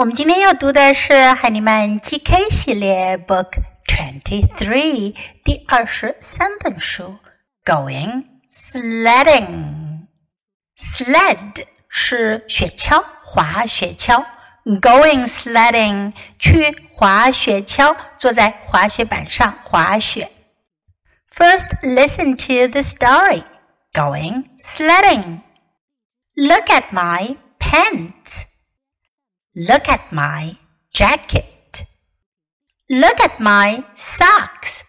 我们今天要读的是海尼曼 GK 系列 Book Twenty Three 第二十三本书《Going Sledding》。Sled 是雪橇，滑雪橇。Going sledding 去滑雪橇，坐在滑雪板上滑雪。First, listen to the story. Going sledding. Look at my pants. Look at my jacket. Look at my socks.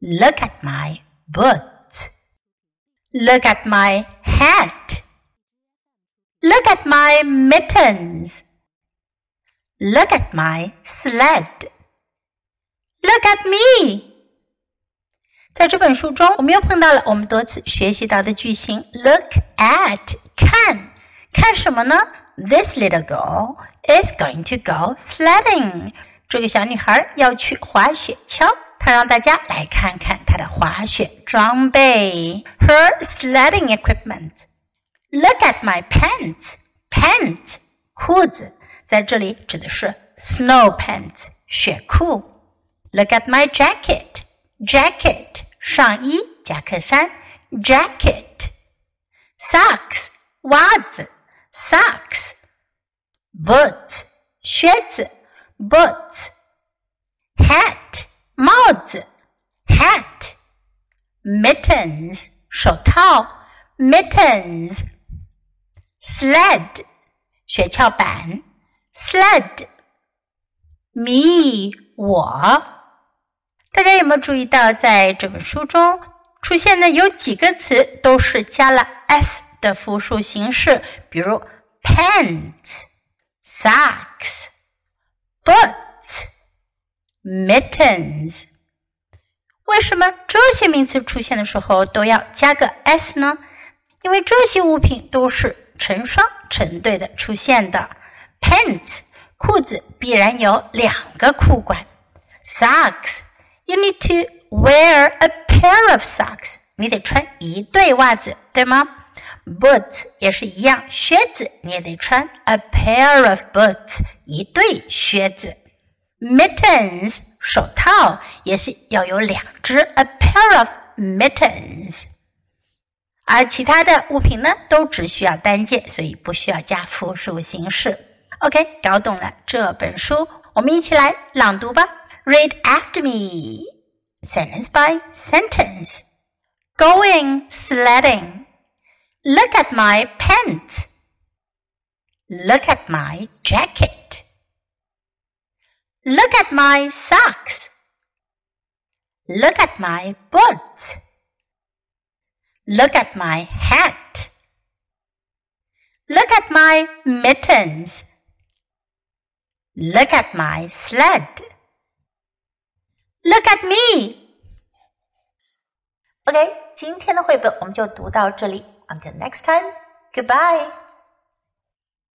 Look at my boots. Look at my hat. Look at my mittens. Look at my sled. Look at me. 在这本书中，我们又碰到了我们多次学习到的句型 “look at” 看，看什么呢 ？This little girl is going to go sledding。这个小女孩要去滑雪橇，她让大家来看看她的滑雪装备，her sledding equipment。Look at my pants。pants 裤子，在这里指的是 snow pants 雪裤。Look at my jacket。jacket 上衣夹克衫，jacket。socks 袜子 ，socks。boots 靴子，boots。hat 帽子，hat。mittens 手套，mittens。sled 雪橇板，sled。me 我。大家有没有注意到，在这本书中出现的有几个词都是加了 s 的复数形式？比如 pants、socks、boots、mittens。为什么这些名词出现的时候都要加个 s 呢？因为这些物品都是成双成对的出现的。pants 裤子必然有两个裤管，socks。You need to wear a pair of socks. 你得穿一对袜子，对吗 ？Boots 也是一样，靴子你也得穿 a pair of boots，一对靴子。Mittens 手套也是要有两只 a pair of mittens。而其他的物品呢，都只需要单件，所以不需要加复数形式。OK，搞懂了这本书，我们一起来朗读吧。Read after me, sentence by sentence. Going sledding. Look at my pants. Look at my jacket. Look at my socks. Look at my boots. Look at my hat. Look at my mittens. Look at my sled. Look at me. OK，今天的绘本我们就读到这里。 Until next time, goodbye.